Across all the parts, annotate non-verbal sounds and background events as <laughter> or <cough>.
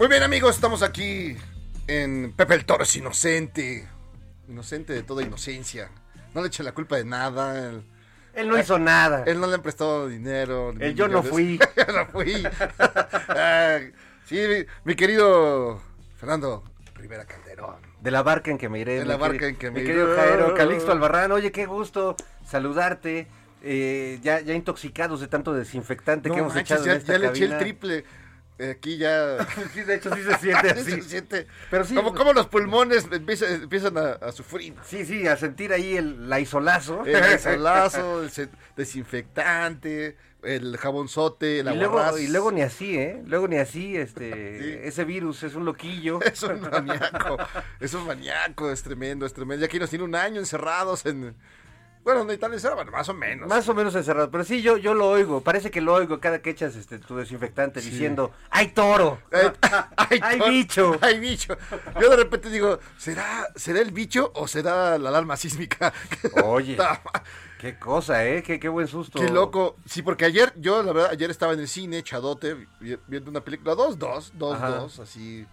Muy bien amigos, estamos aquí en Pepe el Toro es inocente. Inocente de toda inocencia. No le eche la culpa de nada. Él, Él no hizo nada. él no le han prestado dinero. <laughs> yo no fui. yo no fui. Ah, sí, mi, mi querido Fernando Rivera Calderón. De la barca en que me iré. De mi la barca en que me mi iré. querido Jairo Calixto Albarrán. Oye, qué gusto saludarte. Eh, ya, ya intoxicados de tanto desinfectante No que hemos manches, echado ya, en esta ya le eché el triple. Aquí ya. <laughs> Sí, de hecho sí se siente <laughs> se así. siente. Pero sí- Como, como los pulmones empiezan, empiezan a, a sufrir. Sí, sí, a sentir ahí el laisolazo. El <laughs> solazo, el se- desinfectante, el jabonzote, el y, luego, y luego ni así, ¿eh? Luego ni así, este, Sí. ese virus es un loquillo. Es un maníaco, es un maníaco, es tremendo, es tremendo. Ya aquí nos tiene un año encerrados en... Bueno, no hay tan encerrado, bueno, más o menos. Más o menos encerrado, pero sí, yo, yo lo oigo, parece que lo oigo cada que echas este, tu desinfectante diciendo, ¡ay toro! <laughs> Ay, ay, ¡Ay, to- bicho! <laughs> ¡Ay, bicho! Yo de repente digo, ¿será, ¿será el bicho o será la alarma sísmica? <laughs> Oye, qué cosa, ¿eh? Qué, qué buen susto. Qué loco. Sí, porque ayer, yo la verdad, ayer estaba en el cine, chadote, vi- viendo una película, dos, dos, dos, Ajá. dos, así,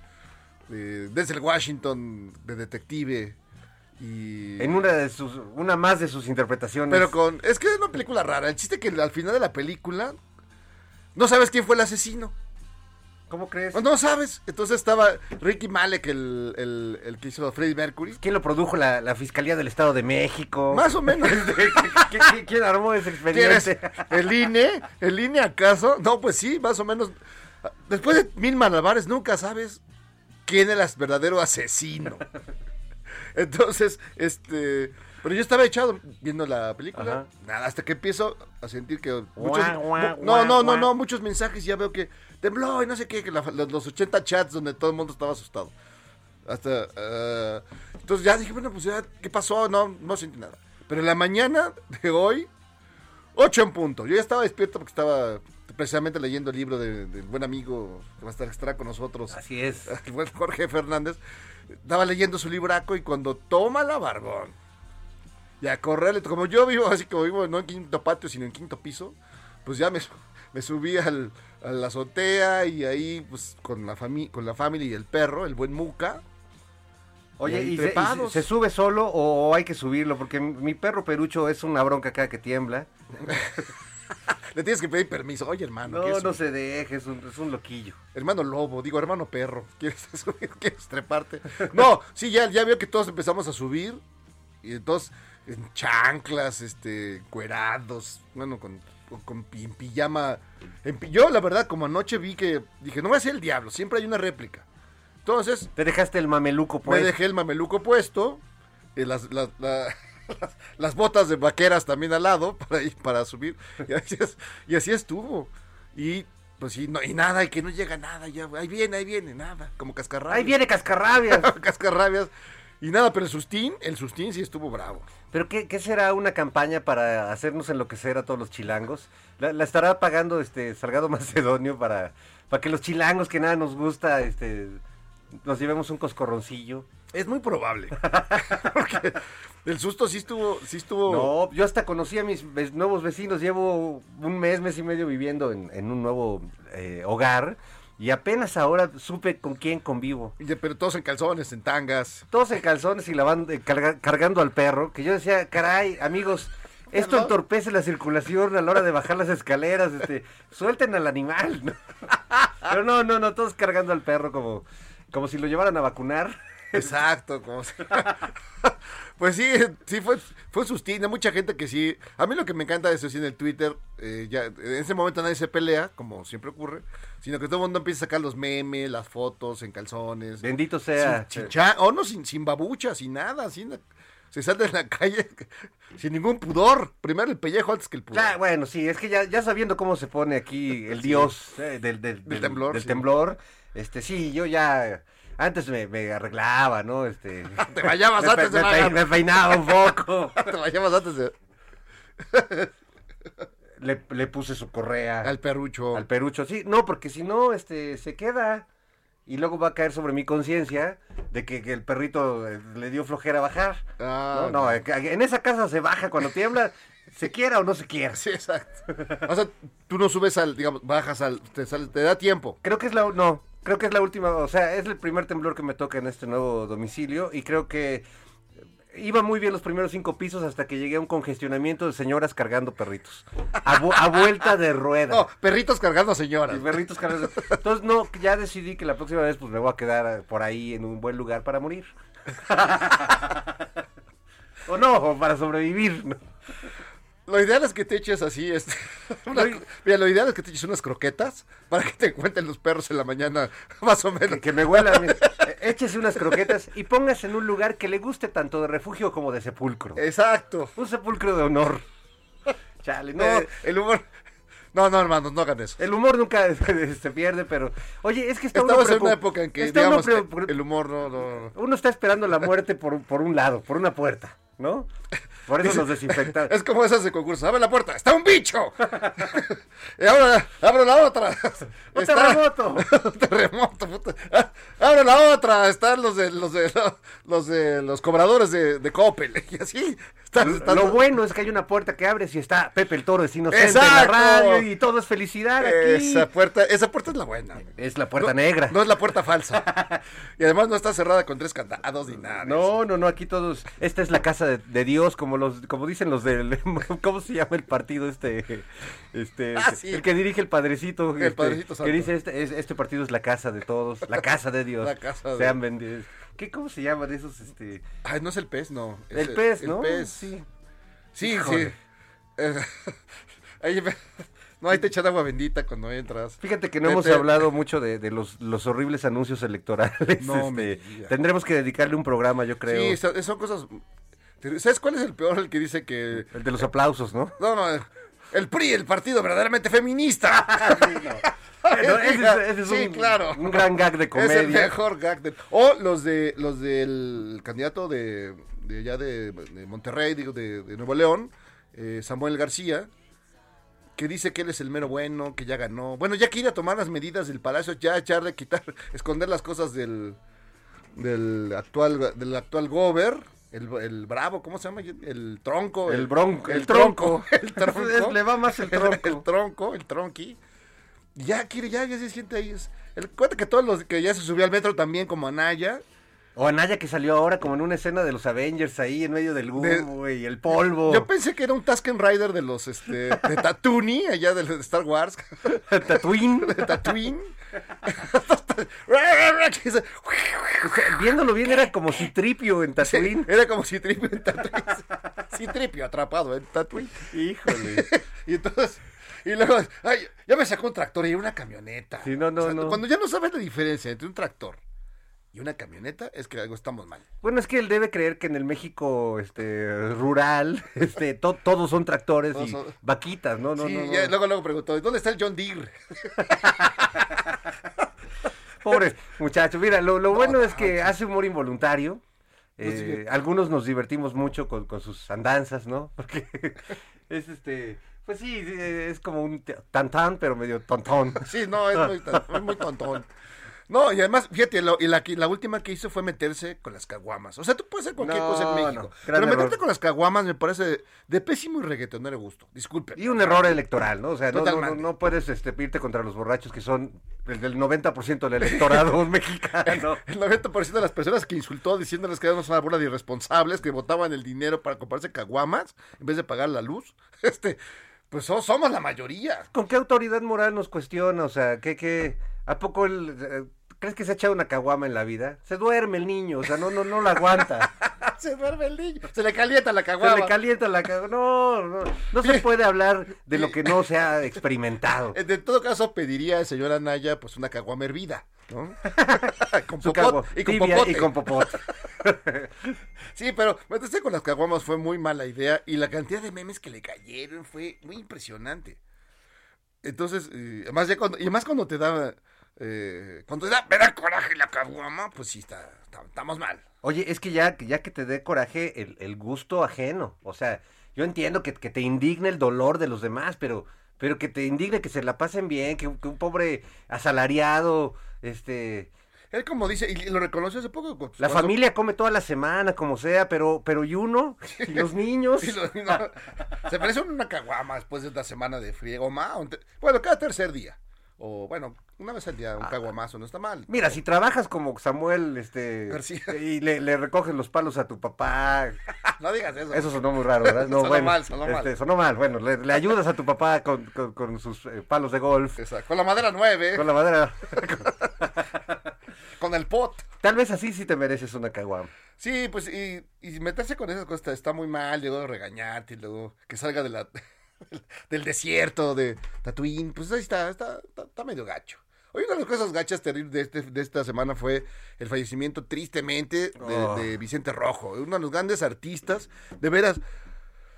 eh, desde el Washington, de detective. Y... En una de sus, una más de sus interpretaciones. Pero con, es que es una película rara. El chiste que al final de la película, no sabes quién fue el asesino. ¿Cómo crees? No sabes. Entonces estaba Ricky Malek, el, el, el que hizo Freddie Mercury. ¿Quién lo produjo? La, la Fiscalía del Estado de México. Más o menos. <laughs> ¿Quién, quién- armó ese <laughs> ¿Quién es? expediente? ¿El INE? ¿El INE acaso? No, pues sí, más o menos. Después de mil malabares, nunca sabes quién era el verdadero asesino. Entonces, este. Pero yo estaba echado viendo la película. Nada, hasta que empiezo a sentir que. Muchos, no, no, no, no, muchos mensajes. Ya veo que tembló y no sé qué. Que la- los, los 80 chats donde todo el mundo estaba asustado. Hasta, ah, entonces ya dije, bueno, pues ya, ¿qué pasó? No, no sentí nada. Pero en la mañana de hoy, 8 en punto. Yo ya estaba despierto porque estaba precisamente leyendo el libro de- del buen amigo que va a estar estará con nosotros, Así es. <laughs> el buen Jorge Fernández. Estaba leyendo su libraco y cuando toma la barbón y a correrle, como yo vivo, así como vivo no en quinto patio, sino en quinto piso, pues ya me, <laughs> me subí al, a la azotea y ahí, pues con la, fami con la familia y el perro, el buen Muca. Oye, ¿y, se, y se sube solo o hay que subirlo? Porque mi perro perucho es una bronca cada que tiembla. <laughs> <laughs> Le tienes que pedir permiso. Oye, hermano, No, ¿qué es no se deje, es un, es un loquillo. hermano lobo, digo, hermano perro. ¿Quieres <laughs> subir? ¿Quieres treparte? No, sí, ya, ya veo que todos empezamos a subir. Y entonces, en chanclas, este, cuerados, bueno, con, con, con en pijama. En yo, la verdad, como anoche vi que dije, no va a ser el diablo, siempre hay una réplica. Entonces, Te dejaste el mameluco, pues. me dejé el mameluco puesto, eh, las, las, la- las- <laughs> las botas de vaqueras también al lado <laughs> para ir para subir. Y así, es- y así estuvo. Y pues sí, no, y nada, y que no llega nada, ya, ahí viene, ahí viene, nada, como cascarrabias. Ahí viene cascarrabias. <laughs> cascarrabias. Y nada, pero el sustín, el sustín sí estuvo bravo. ¿Pero qué, qué será una campaña para hacernos enloquecer a todos los chilangos? ¿La, la estará pagando este Salgado Macedonio para, para que los chilangos que nada nos gusta, este, nos llevemos un coscorroncillo? Es muy probable. <laughs> <laughs> Porque el susto sí estuvo, sí estuvo. No, yo hasta conocí a mis nuevos vecinos, llevo un mes, mes y medio viviendo en, en un nuevo eh, hogar y apenas ahora supe con quién convivo. Pero todos en calzones, en tangas. Todos en calzones y lavando, eh, carga- cargando al perro, que yo decía, caray, amigos, esto ¿No? entorpece la circulación a la hora de bajar las escaleras, este, suelten al animal. <laughs> Pero no, no, no, todos cargando al perro como, como si lo llevaran a vacunar. Exacto, como <laughs> Pues sí, sí fue, fue. Hay mucha gente que sí. A mí lo que me encanta de eso sí en el Twitter, eh, ya, en ese momento nadie se pelea, como siempre ocurre, sino que todo el mundo empieza a sacar los memes, las fotos en calzones. Bendito sea. Sin, sin cha- o no, sin, sin babucha, sin nada, sin, se sale en la calle <laughs> sin ningún pudor. Primero el pellejo antes que el pudor. Claro, bueno, sí, es que ya, ya sabiendo cómo se pone aquí el dios eh, del, del, del- temblor, del sí. temblor, este, sí, yo ya antes me, me arreglaba, ¿no? Este, <laughs> Te bañabas me, antes pe- de me pe- me peinaba un poco, <laughs> Te bañabas antes de. <laughs> le, le puse su correa Al perrucho. al perucho, sí, no, porque si no, este, se queda y luego va a caer sobre mi conciencia de que, que el perrito eh, le dio flojera bajar. Ah, no, no, eh, en esa casa se baja cuando tiembla, se quiera o no se quiera. Sí, exacto. O sea, tú no subes al, digamos, bajas al, te, sale- te da tiempo. Creo que es la no, creo que es la última, o sea, es el primer temblor que me toca en este nuevo domicilio y creo que iba muy bien los primeros cinco pisos hasta que llegué a un congestionamiento de señoras cargando perritos a, vu- a vuelta de rueda. No, perritos cargando señoras. Y perritos cargando. Entonces no, ya decidí que la próxima vez pues me voy a quedar por ahí en un buen lugar para morir. <laughs> o no, o para sobrevivir. ¿no? Lo ideal es que te eches así, este, <laughs> una- mira, lo ideal es que te eches unas croquetas para que te encuentren los perros en la mañana, <laughs> más o menos. Que, que me huela. mira. Eh, Échese unas croquetas y póngase en un lugar que le guste tanto de refugio como de sepulcro. Exacto. Un sepulcro de honor. Chale, no. Eh, el humor. No, no, hermanos, no hagan eso. El humor nunca se <laughs> pierde, pero. Oye, es que está uno Estamos en una época en que, está digamos, el humor no, no, no. Uno está esperando la muerte por, por un lado, por una puerta, ¿no? Por eso nos desinfectan. <laughs> Es como esas de concurso. Abre la puerta, está un bicho. <laughs> y ahora abro la otra. ¡Un Está- terremoto! Un <laughs> terremoto, puta. Ah, Abre la otra. Están los de los de los de los cobradores de, de Coppel. Y así. Lo bueno es que hay una puerta que abres y está Pepe el Toro es inocente en la Exacto. radio y todo es felicidad aquí. Esa puerta, esa puerta es la buena. Es la puerta No- negra. No es la puerta falsa. y además no está cerrada con tres candados ni nada. No, no, no, aquí todos. Esta es la casa de, de Dios, como los, como dicen los del, <laughs> ¿cómo se llama el partido este, este, Ah, sí. el que dirige el padrecito, El este, Padrecito Santo. que dice este, es- este partido es la casa de todos, la casa de Dios, <laughs> La casa de- sean benditos. ¿Qué, cómo se llaman esos, este, Ay, no es el pez, no. Es el pez, el ¿no? pez. Sí. Sí, Híjole. sí. <laughs> Ahí <laughs> no, ahí te echan agua bendita cuando entras. Fíjate que no hemos hablado mucho de, de los, los horribles anuncios electorales. No me este, tendremos que dedicarle un programa, yo creo. Sí, son, son cosas... ¿Sabes cuál es el peor? El que dice que... El de los aplausos, ¿no? No, no, el PRI, el partido verdaderamente feminista. <laughs> No, <laughs> ese es, ese es Sí, un, claro. un gran gag de <laughs> Es comedia. el mejor gag del... O los de los del candidato de, de allá de, de Monterrey, digo, de, de Nuevo León, eh, Samuel García, que dice que él es el mero bueno, que ya ganó. Bueno, ya quiere tomar las medidas del palacio, ya echarle, quitar, <laughs> esconder las cosas del, del actual del actual gober, el, el bravo, ¿cómo se llama? El tronco. El bronco, El, el tronco. tronco. El tronco. Le va más el tronco. El tronco, el tronqui. Ya quiere, ya, ya se siente ahí. Es, el, cuenta que todos los que ya se subió al metro también, como Anaya. O Anaya que salió ahora como en una escena de los Avengers ahí en medio del De- humo y el polvo. Yo pensé que era un Tusken Rider de los, este, de Tatooine, allá de Star Wars, <laughs> Tatooine. <laughs> de Tatooine. <laughs> Viéndolo bien era como Citripio en Tatooine. Era como si Tripio en Tatooine. Sí, Tripio atrapado en Tatooine. Híjole. Y entonces, y luego, ay, ya me sacó un tractor y una camioneta. Sí, no, no, no. Cuando ya no sabes la diferencia entre un tractor y una camioneta, es que algo estamos mal. Bueno, es que él debe creer que en el México este rural, <laughs> este to- todos son tractores Todos y son- vaquitas, ¿no? No, sí, no, no. ya luego, luego preguntó, ¿dónde está el John Deere? <laughs> Pobre muchacho. Mira, lo, lo bueno No, es que hace humor involuntario. Eh, algunos nos divertimos mucho con, con sus andanzas, ¿no? <laughs> Porque es este, pues sí, es como un tantán, pero medio tontón. <laughs> Sí, no, es muy, es muy tontón. No, y además, fíjate, lo- y la, la última que hizo fue meterse con las caguamas. O sea, tú puedes hacer cualquier No, cosa en México. no, pero meterte error. con las caguamas me parece de pésimo y reggaetonero gusto. Disculpen. Y un error electoral, ¿no? O sea, no, no, puedes este, irte contra los borrachos que son el del 90% del electorado <laughs> mexicano. El 90% de las personas que insultó diciéndoles que éramos una bola de irresponsables, que votaban el dinero para comprarse caguamas en vez de pagar la luz, <laughs> este, pues so- somos la mayoría. ¿Con qué autoridad moral nos cuestiona? O sea, ¿qué, qué, ¿a poco eh, crees que se ha echado una caguama en la vida? Se duerme el niño, o sea, no, no, no la aguanta. <laughs> Se duerme el niño, se le calienta la Se caguama. le calienta la caguama. No, no, no se puede hablar de lo que no se ha experimentado. De todo caso, pediría al señor Anaya pues una caguama hervida, ¿no? <laughs> con popot- y con popote. y con popote. <laughs> Sí, pero meterse con las caguamas fue muy mala idea y la cantidad de memes que le cayeron fue muy impresionante. Entonces, eh, además ya cuando, y más cuando te da, eh, cuando da, me da coraje la caguama, pues sí, está, está- estamos mal. Oye, es que ya, ya que te dé coraje el, el gusto ajeno. O sea, yo entiendo que, que te indigne el dolor de los demás, pero, pero que te indigne que se la pasen bien, que, un- que un pobre asalariado, este, Él como dice, y lo reconoció hace poco. pues, la cuando- familia come toda la semana, como sea, pero, pero ¿y uno? ¿Y los niños? <laughs> y no, se parece una caguama después de una semana de frío, o más, o un te- bueno, cada tercer día. O bueno, una vez al día Ah. un caguamazo no está mal. Mira, si trabajas como Samuel, este, García. y le, le recoges los palos a tu papá, <laughs> No digas eso. eso sonó muy raro, ¿verdad? No, <laughs> Sonó bueno, mal, sonó mal. este, sonó mal. Bueno, le, le ayudas a tu papá con, con- con sus eh, palos de golf, Exacto, Con la madera nueve, con la madera. <laughs> con el pot. Tal vez así sí te mereces una caguama. Sí, pues y, y meterse con esas cosas está- muy mal, luego regañarte, y luego que salga de la, del desierto de Tatooine, pues ahí está, está, está, está medio gacho. Hoy una de las cosas gachas terribles de, este- de esta semana fue el fallecimiento tristemente de, Oh. de Vicente Rojo, uno de los grandes artistas, de veras,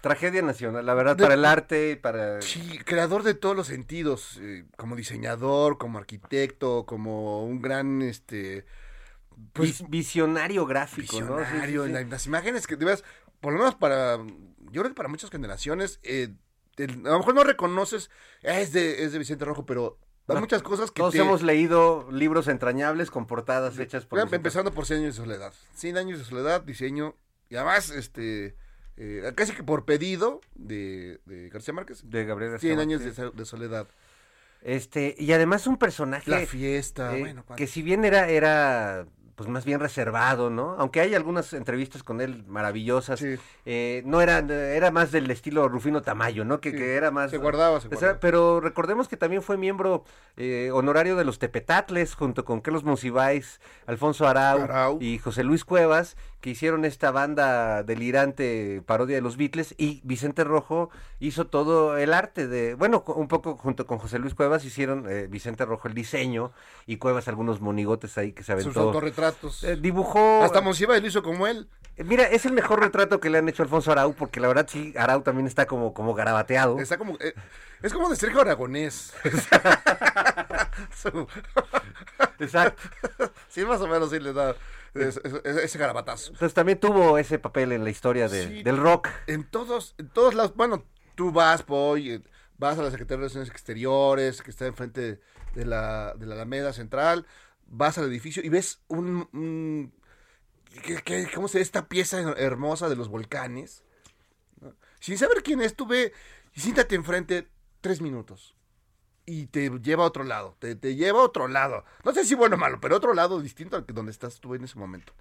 Tragedia nacional, la verdad, De- para el arte, para... sí, creador de todos los sentidos, eh, como diseñador, como arquitecto, como un gran, este, pues, vis- visionario gráfico, ¿no? Sí, sí, visionario, sí. en la- las imágenes que de veras, por lo menos para, yo creo que para muchas generaciones, eh, el- a lo mejor no reconoces, "Ah, es de, es de Vicente Rojo, pero hay muchas cosas que Todos te- hemos leído libros entrañables con portadas hechas por... Empezando por 100 años de soledad. 100 años de soledad, diseño, y además, este, eh, casi que por pedido de, de García Márquez, De Gabriel García 100 años de soledad. Este, y además un personaje... La fiesta, eh, bueno, que si bien era, era pues más bien reservado, ¿no? Aunque hay algunas entrevistas con él maravillosas, Sí. eh, no era, era más del estilo Rufino Tamayo, ¿no? Que, Sí, que era más... se guardaba, se guardaba. pero recordemos que también fue miembro eh, honorario de los Tepetatles, junto con Carlos Monsiváis, Alfonso Arau, Arau. y José Luis Cuevas, que hicieron esta banda delirante parodia de los Beatles, y Vicente Rojo hizo todo el arte de, bueno, un poco junto con José Luis Cuevas hicieron eh, Vicente Rojo el diseño, y Cuevas algunos monigotes ahí que se Sus aventó. Eh, dibujó... Hasta Monsiváis lo hizo como él. Eh, Mira, es el mejor retrato que le han hecho a Alfonso Arau, porque la verdad sí, Arau también está como, como garabateado. Está como, eh, es como de Sergio Aragonés. <laughs> Exacto. sí, más o menos sí le da ese, ese- ese garabatazo. Entonces también tuvo ese papel en la historia de- Sí. del rock. En todos, en todos lados, bueno, tú vas, eh, vas a la Secretaría de Relaciones Exteriores, que está enfrente de la, de la Alameda Central, vas al edificio y ves un... un- ¿qué- qué- ¿Cómo se esta pieza hermosa de los volcanes? Sin saber quién es, tú ve y siéntate enfrente tres minutos. Y te lleva a otro lado, te, te lleva a otro lado. No sé si bueno o malo, pero otro lado distinto al que donde estás tú en ese momento.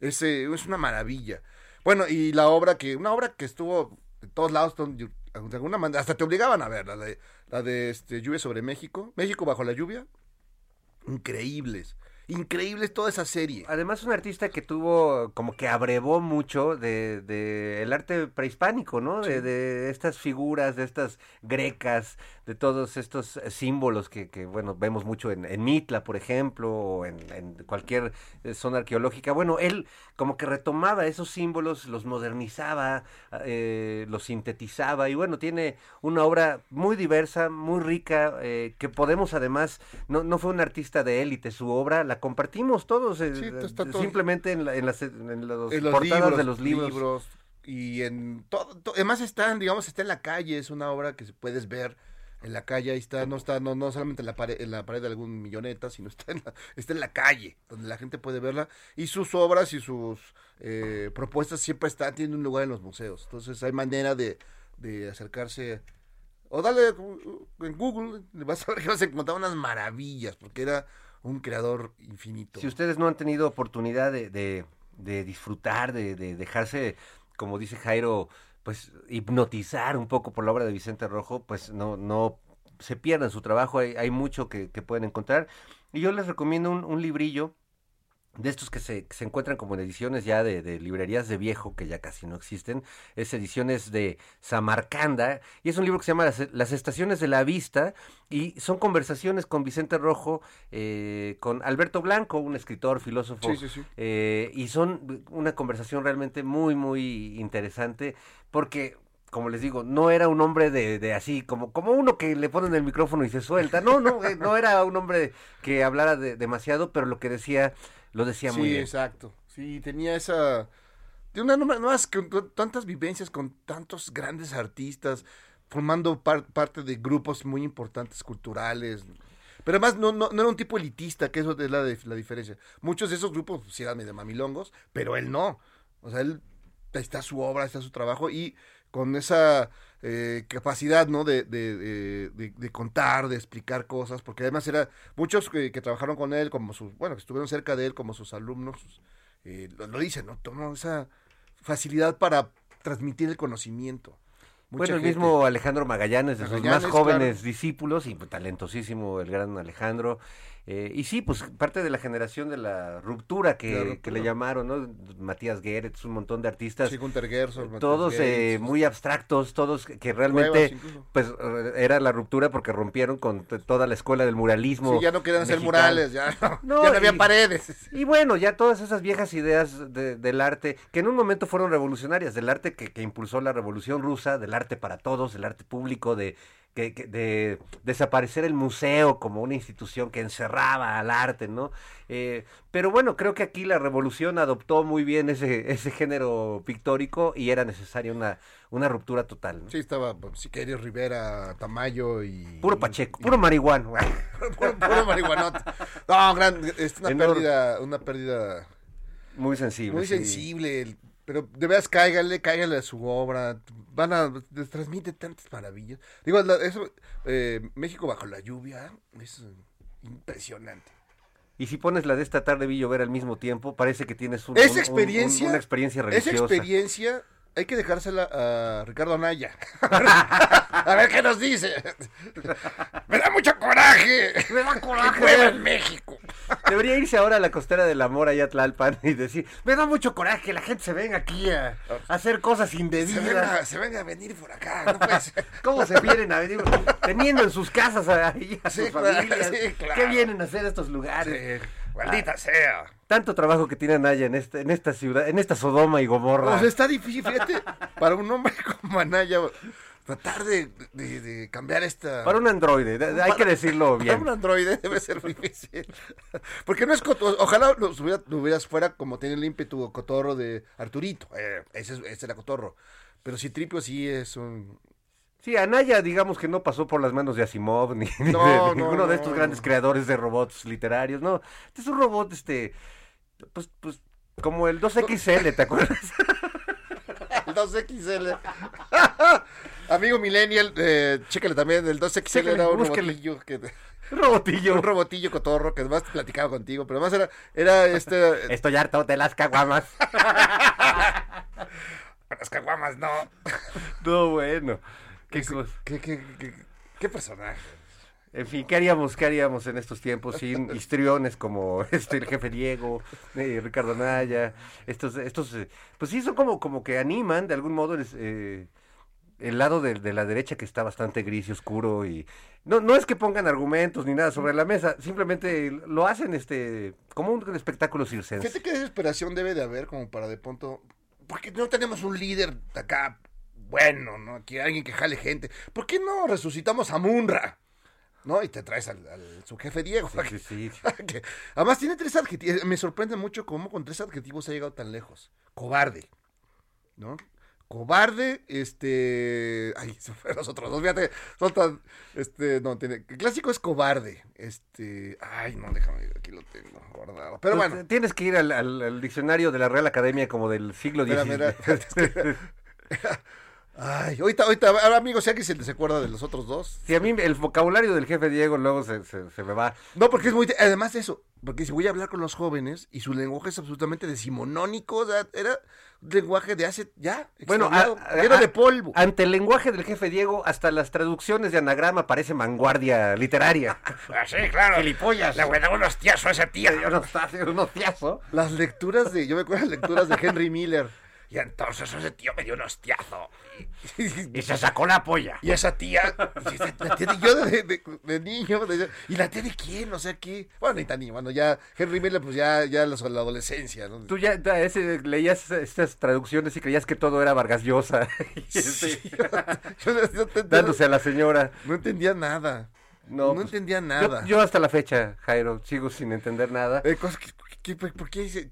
Es, es una maravilla. Bueno, y la obra que, una obra que estuvo de todos lados, de alguna manera, hasta te obligaban a ver, la de, la de este, Lluvia sobre México, México bajo la lluvia, increíbles, increíbles toda esa serie. Además, un artista que tuvo, como que abrevó mucho de, de el arte prehispánico, ¿no? De, de estas figuras, de estas grecas, de todos estos eh, símbolos que, que bueno, vemos mucho en, en Mitla, por ejemplo, o en, en cualquier eh, zona arqueológica. Bueno, él como que retomaba esos símbolos, los modernizaba, eh, los sintetizaba, y bueno, tiene una obra muy diversa, muy rica, eh, que podemos además, no, no fue un artista de élite, su obra la compartimos todos, eh, Sí, todo- simplemente en, la- en las, en los en los portadas libros, de los libros. y en todo, to- además están, digamos, está en la calle, es una obra que puedes ver en la calle, ahí está, no está, no, no solamente en la pared, en la pared de algún milloneta, sino está en la, está en la calle, donde la gente puede verla, y sus obras y sus eh, propuestas siempre están, tienen un lugar en los museos, entonces hay manera de, de acercarse, o dale uh, en Google, vas a ver que vas a encontrar unas maravillas, porque era un creador infinito. Si ustedes no han tenido oportunidad de, de- de disfrutar, de, de dejarse, como dice Jairo, pues hipnotizar un poco por la obra de Vicente Rojo, pues no, no se pierdan su trabajo, hay, hay mucho que, pueden encontrar. Y yo les recomiendo un, un librillo de estos que se, que se encuentran como en ediciones ya de, de librerías de viejo, que ya casi no existen, es ediciones de Samarcanda, y es un libro que se llama Las, Las Estaciones de la Vista, y son conversaciones con Vicente Rojo, eh, con Alberto Blanco, un escritor, filósofo, Sí, sí, sí. eh, y son una conversación realmente muy, muy interesante, porque como les digo, no era un hombre de, de así, como, como uno que le ponen el micrófono y se suelta. No, no, eh, no era un hombre que hablara de- demasiado, pero lo que decía, lo decía muy sí, bien. exacto. Sí, tenía esa... De una no más que con tantas vivencias con tantos grandes artistas, formando par- parte de grupos muy importantes culturales. Pero además no, no, no era un tipo elitista, que eso es la, de- la diferencia. Muchos de esos grupos pues, sí eran medio mamilongos, pero él no. O sea, él está su obra, está su trabajo y con esa eh, capacidad, ¿no? De, de, de- contar, de explicar cosas, porque además era muchos que, que trabajaron con él, como sus, bueno, que estuvieron cerca de él, como sus alumnos, eh, lo, lo dicen, ¿no? Tomó esa facilidad para transmitir el conocimiento. Mucha Bueno, el mismo Alejandro Magallanes, de sus más jóvenes claro. discípulos, y pues, talentosísimo el gran Alejandro. Eh, y sí, pues parte de la generación de la ruptura que, La que le llamaron, ¿no? Matías Gueretz, un montón de artistas. Sí, Gunter Gerson, todos eh, Gates, muy abstractos, todos que realmente, pues eh, era la ruptura porque rompieron con toda la escuela del muralismo. Sí, ya no querían hacer murales, ya no, <laughs> No, ya no había y- paredes. Y bueno, ya todas esas viejas ideas de- del arte, que en un momento fueron revolucionarias, del arte que, que impulsó la revolución rusa, del arte para todos, del arte público, de, que, que- de desaparecer el museo como una institución que encerraba al arte, ¿no? Eh, pero bueno, creo que aquí la revolución adoptó muy bien ese, ese género pictórico y era necesaria una, una ruptura total, ¿no? Sí, estaba pues, Siqueiros Rivera, Tamayo y... Puro Pacheco, puro marihuano. <laughs> puro, puro marihuanote. No, gran, es una Enorme. pérdida, una pérdida Muy sensible. muy sí. sensible. el- Pero de veras cáigale, cáigale a su obra. Van a, les transmite tantas maravillas. Digo, la- eso, eh, México bajo la lluvia, es impresionante. Y si pones la de esta tarde vi llover al mismo tiempo, parece que tienes un- Esa un- un- experiencia, una experiencia Esa religiosa. experiencia hay que dejársela a Ricardo Anaya. <laughs> a ver qué nos dice. Me da mucho coraje. Me da coraje en México. Debería irse ahora a la costera del amor allá a Tlalpan y decir, me da mucho coraje que la gente se venga aquí a, a hacer cosas Se indebidas. venga, se venga a venir por acá. No puede <laughs> ser. ¿Cómo se vienen a venir? Teniendo en sus casas a Sí, sus claro, familias. sí, claro. ¿Qué vienen a hacer estos lugares? Sí, maldita sea. Tanto trabajo que tiene Anaya en, este, en esta ciudad, en esta Sodoma y Gomorra. O sea, está difícil, fíjate, para un hombre <laughs> como Anaya, tratar de, de- de cambiar esta... Para un androide, de- de- hay que decirlo <laughs> Para bien. un androide debe ser difícil. Porque no es coto- ojalá lo, hubiera- lo hubieras fuera como tiene el ímpetu o cotorro de Arturito. Eh, ese, es- ese era cotorro. Pero si Tripio sí es un... Sí, Anaya, digamos que no pasó por las manos de Asimov ni, <laughs> de no, ninguno de estos grandes creadores de robots literarios. No, este es un robot, este, pues, pues, como el 2XL, ¿te acuerdas? <laughs> <laughs> El 2XL. Amigo Millennial, eh, chécale también. El 2XL Chécale, era un búsquele. robotillo que... Un robotillo. Un robotillo cotorro que además platicaba contigo, pero además era, era este... Estoy harto de las caguamas. Las caguamas, no. No, bueno. Qué cosa. ¿Qué, qué, personaje? En fin, ¿qué haríamos, qué haríamos en estos tiempos sin <laughs> histriones como este el jefe Diego, eh, Ricardo Naya, estos, estos, eh, pues sí son como, como que animan de algún modo el, eh, el lado de, de la derecha que está bastante gris y oscuro y no, no es que pongan argumentos ni nada sobre la mesa, simplemente lo hacen este como un espectáculo circense. Fíjate qué desesperación debe de haber como para de pronto... Porque no tenemos un líder acá bueno, ¿no? Aquí alguien que jale gente. ¿Por qué no resucitamos a Munra? ¿No? Y te traes al, al- su jefe Diego. Sí, <laughs> sí, sí. que además tiene tres adjetivos. Me sorprende mucho cómo con tres adjetivos ha llegado tan lejos. Cobarde. ¿No? Cobarde, este. Ay, <laughs> se fueron los otros dos. Fíjate, son tan. Este, no, tiene. El clásico es cobarde. Este. Ay, no, déjame, aquí lo tengo guardado. Pero Pues, bueno. Tienes que ir al, al- al diccionario de la Real Academia como del siglo XIX. <laughs> Ay, ahorita, ahorita, ahora amigos, si alguien se, se acuerda de los otros dos. Si a mí el vocabulario del jefe Diego luego se, se, se me va. No, porque es muy. Además de eso, porque si voy a hablar con los jóvenes y su lenguaje es absolutamente decimonónico, o sea, era un lenguaje de hace. Ya, Bueno, extraviado, a- lleno a- de polvo. Ante el lenguaje del jefe Diego, hasta las traducciones de anagrama parecen vanguardia literaria. <laughs> sí, claro. Gilipollas. Le voy a dar unos tiazos a esa tía. Yo no está un hostiazo. Las lecturas de. Yo me acuerdo de las lecturas de Henry Miller. Y entonces ese tío me dio un hostiazo. Y, <laughs> Y se sacó la polla. y esa tía. y la tía de- yo de, de- de niño. ¿Y la tía de quién? O sea, ¿qué? Bueno, ni tan niño. Bueno, ya. Henry Miller, pues ya, ya la, la adolescencia, ¿no? Tú ya ese, leías estas traducciones y creías que todo era Vargas Llosa. <laughs> Y este, Sí, <laughs> yo- yo- yo te- dándose a la señora. No entendía nada. No, No, pues, entendía nada. yo hasta la fecha, Jairo, sigo sin entender nada. Eh, cosas que- ¿Por qué dice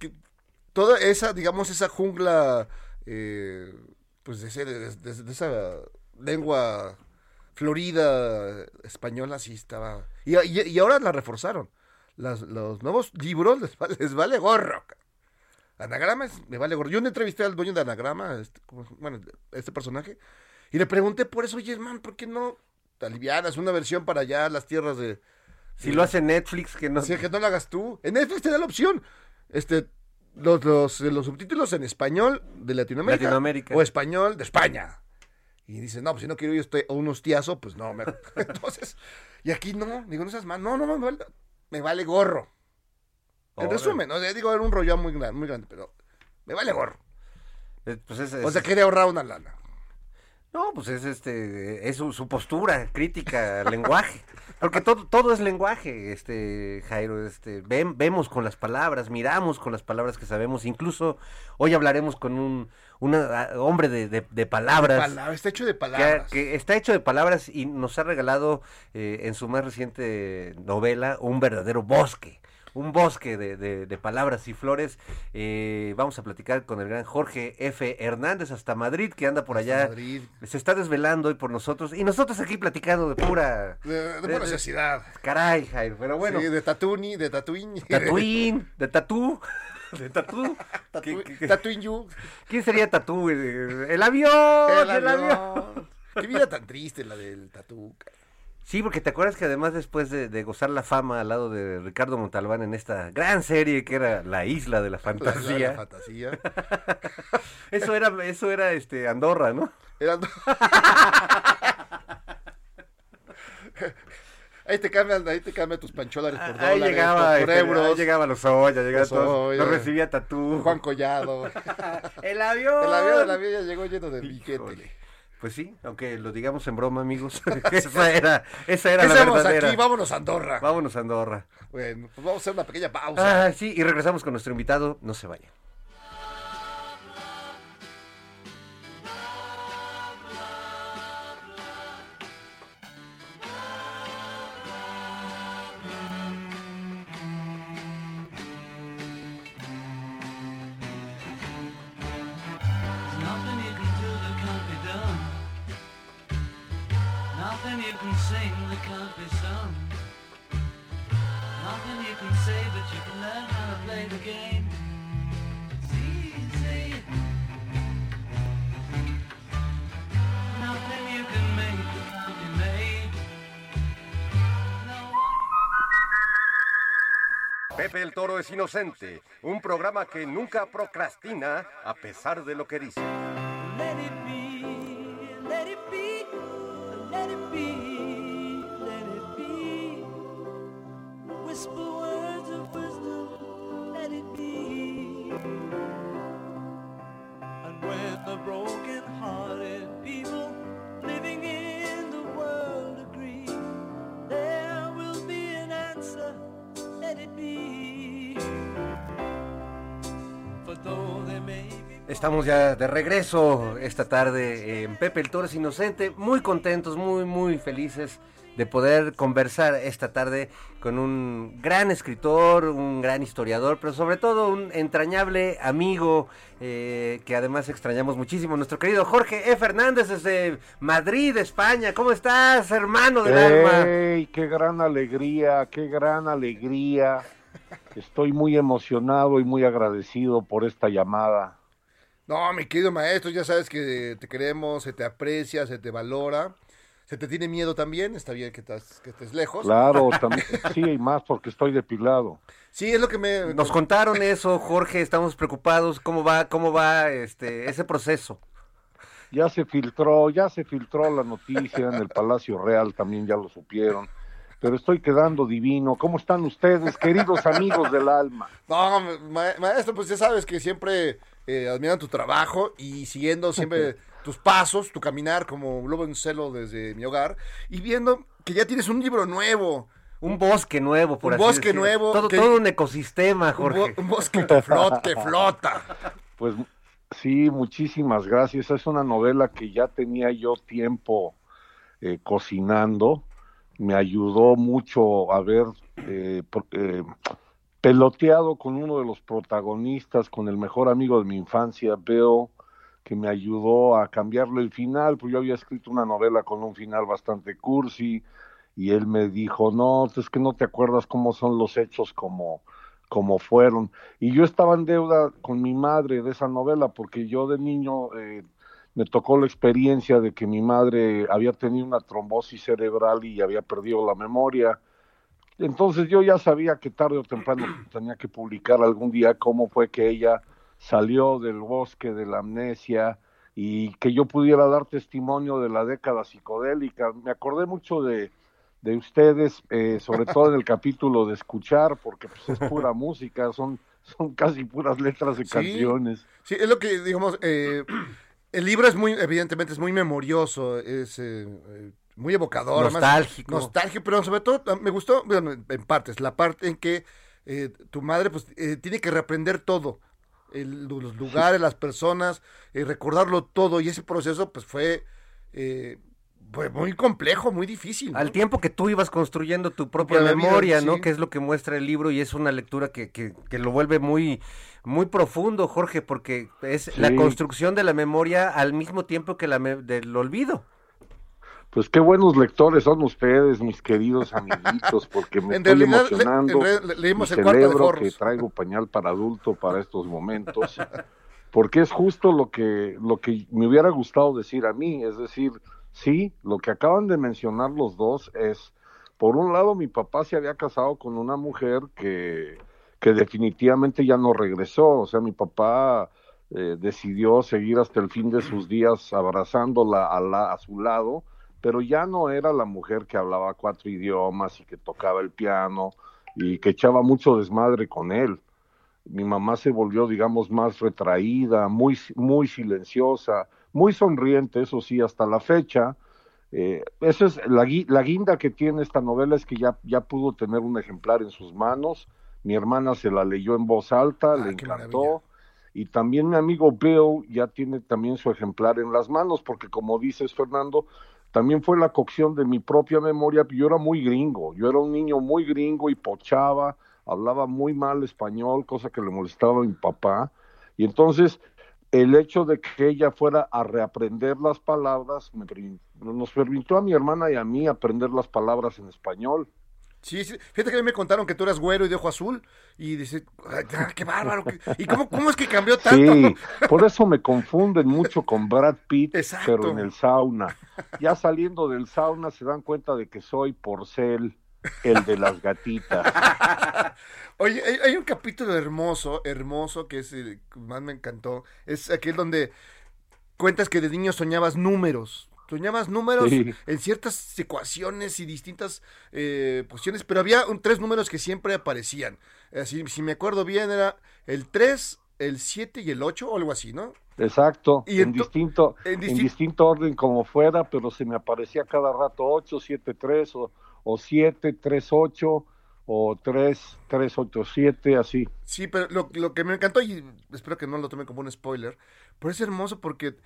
toda esa, digamos, esa jungla, eh, pues de, ese- de- de- de esa lengua florida española sí estaba. Y, y- y ahora la reforzaron. Las- los nuevos libros les, vale- <laughs> les vale gorro. Anagrama es- me vale gorro. Yo no entrevisté al dueño de Anagrama, este, como- bueno, este personaje, y le pregunté por eso, oye, hermano, ¿por qué no te alivianas una versión para allá, las tierras de, Si lo hace Netflix, que no... Sí, que no lo hagas tú. En Netflix te da la opción. Este, los, los, los subtítulos en español de Latinoamérica, Latinoamérica. o español de España. Y dice, no, pues si no quiero yo estoy un hostiazo, pues no. me- <laughs> Entonces, y aquí no, digo, no seas mal. No, no, me vale, me vale gorro. En resumen, ¿no? digo, era un rollo muy grande, muy grande, pero me vale gorro. Eh, Pues es- O es- sea, quería ahorrar una lana. No, pues es este, es su, su postura crítica al <laughs> lenguaje. Porque todo, todo es lenguaje, este, Jairo, este, ven- vemos con las palabras, miramos con las palabras que sabemos, incluso hoy hablaremos con un una- ah, hombre de, de- de palabras. Palabra, está hecho de que, palabras. que está hecho de palabras y nos ha regalado eh, en su más reciente novela un verdadero bosque, un bosque de, de- de palabras y flores. Eh, vamos a platicar con el gran Jorge F. Hernández hasta Madrid, que anda por allá. Madrid. Se está desvelando hoy por nosotros y nosotros aquí platicando de pura... De, de pura necesidad. Caray, Jairo, pero bueno. Sí, de Tatuni, de Tatuín. Tatuín, de tatú, de tatú. <laughs> ¿Qué- qué- qué- Tatuín you. ¿Quién sería tatú? <laughs> El avión, El el avión. avión. Qué vida tan triste la del tatú. cara. Sí, porque te acuerdas que además después de, de gozar la fama al lado de Ricardo Montalbán en esta gran serie que era La Isla de la La, Fantasía, la- la fantasía. <laughs> eso era, eso era este Andorra, ¿no? Eran- <laughs> ahí te cambian, ahí te cambian tus pancholares por ahí dólares, llegaba, por, por este, euros. ahí llegaba los Oya, llegaba Los todos, los recibía Tatú. Juan Collado. <laughs> el avión. El avión de la vida llegó lleno de billete. Pues sí, aunque lo digamos en broma, amigos. <laughs> <laughs> esa era, esa era ¿Qué la verdadera. aquí? Vámonos a Andorra. Vámonos a Andorra. Bueno, pues vamos a hacer una pequeña pausa. Ah, sí, y regresamos con nuestro invitado. No se vayan. Pepe el Toro es inocente, un programa que nunca procrastina a pesar de lo que dice. Estamos ya de regreso esta tarde en Pepe el Toro es Inocente, muy contentos, muy, muy felices de poder conversar esta tarde con un gran escritor, un gran historiador, pero sobre todo un entrañable amigo eh, que además extrañamos muchísimo, nuestro querido Jorge E. Fernández desde Madrid, España. ¿Cómo estás, hermano del alma? ¡Qué gran alegría! ¡Qué gran alegría! Estoy muy emocionado y muy agradecido por esta llamada. No, mi querido maestro, ya sabes que te queremos, se te aprecia, se te valora, se te tiene miedo también, está bien que, estás, que estés lejos. Claro, <laughs> también, sí, y más porque estoy depilado. Sí, es lo que me... Nos contaron eso, Jorge, estamos preocupados. ¿Cómo va, cómo va este, ese proceso? Ya se filtró, ya se filtró la noticia en el Palacio Real, también ya lo supieron. Pero estoy quedando divino. ¿Cómo están ustedes, queridos amigos del alma? No, ma- maestro, pues ya sabes que siempre eh, admiran tu trabajo y siguiendo siempre tus pasos, tu caminar como lobo en celo desde mi hogar y viendo que ya tienes un libro nuevo. Un bosque nuevo, por Un así bosque decirlo. nuevo Todo, que- todo un ecosistema, Un, Jorge. bo- un bosque que flota, que flota. <laughs> Pues sí, muchísimas gracias. Es una novela que ya tenía yo tiempo eh, cocinando. Me ayudó mucho a ver eh, por- eh, peloteado con uno de los protagonistas, con el mejor amigo de mi infancia, Bill, que me ayudó a cambiarle el final, pues yo había escrito una novela con un final bastante cursi, y él me dijo, no, es que no te acuerdas cómo son los hechos como, como fueron. Y yo estaba en deuda con mi madre de esa novela, porque yo de niño eh, me tocó la experiencia de que mi madre había tenido una trombosis cerebral y había perdido la memoria. Entonces yo ya sabía que tarde o temprano <clears throat> tenía que publicar algún día cómo fue que ella salió del bosque de la amnesia y que yo pudiera dar testimonio de la década psicodélica. Me acordé mucho de, de ustedes, eh, sobre todo en el <laughs> capítulo de escuchar, porque pues, es pura <laughs> música, son, son casi puras letras de Sí. canciones. Sí, es lo que, digamos, eh, el libro es muy, evidentemente, es muy memorioso, es eh, eh, muy evocador. además, Nostálgico. nostálgico, pero sobre todo ah, me gustó, bueno, en partes, la parte en que eh, tu madre pues eh, tiene que reaprender todo, el- los lugares, las personas, eh, recordarlo todo, y ese proceso pues fue, eh, fue muy complejo, muy difícil. ¿no? Al tiempo que tú ibas construyendo tu propia vida, memoria, ¿no? sí. Que es lo que muestra el libro y es una lectura que, que, que lo vuelve muy, muy profundo, Jorge, porque es la construcción de la memoria al mismo tiempo que la me- del olvido. Pues qué buenos lectores son ustedes, mis queridos <laughs> amiguitos, porque me En estoy realidad, le- emocionando. en re- le- leímos el cuarto de celebro forros. que traigo pañal para adulto para estos momentos, <laughs> porque es justo lo que, lo que me hubiera gustado decir a mí, es decir, sí, lo que acaban de mencionar los dos es, por un lado, mi papá se había casado con una mujer que, que definitivamente ya no regresó, o sea, mi papá eh, decidió seguir hasta el fin de sus días abrazándola a, la, a su lado, pero ya no era la mujer que hablaba cuatro idiomas y que tocaba el piano y que echaba mucho desmadre con él. Mi mamá se volvió, digamos, más retraída, muy, muy silenciosa, muy sonriente, eso sí, hasta la fecha. Eh, esa es la, la guinda que tiene esta novela es que ya, ya pudo tener un ejemplar en sus manos. Mi hermana se la leyó en voz alta, Ah, le encantó. maravilla. Y también mi amigo Bill ya tiene también su ejemplar en las manos, porque como dices, Fernando, también fue la cocción de mi propia memoria. Yo era muy gringo, yo era un niño muy gringo y pochaba, hablaba muy mal español, cosa que le molestaba a mi papá. Y entonces, el hecho de que ella fuera a reaprender las palabras me nos permitió a mi hermana y a mí aprender las palabras en español. Sí, sí. Fíjate que a mí me contaron que tú eras güero y de ojo azul. Y dice, "Ay, ah, qué bárbaro. ¿Y cómo, cómo es que cambió tanto? Sí, por eso me confunden mucho con Brad Pitt, Exacto. pero en el sauna. Ya saliendo del sauna se dan cuenta de que soy Porcel, el de las gatitas. <laughs> Oye, hay, hay un capítulo hermoso, hermoso, que es el que más me encantó. Es aquel donde cuentas que de niño soñabas números. Soñabas números Sí. en ciertas ecuaciones y distintas eh, posiciones, pero había un- tres números que siempre aparecían. Así, si me acuerdo bien, era el 3, el 7 y el 8 o algo así, ¿no? Exacto, Y en, distinto, en en, disti- distinto orden como fuera, pero se me aparecía cada rato 8, 7, 3 o, o 7, 3, 8 o 3, 3, 8, 7, así. Sí, pero lo, lo que me encantó, y espero que no lo tomen como un spoiler, pero es hermoso porque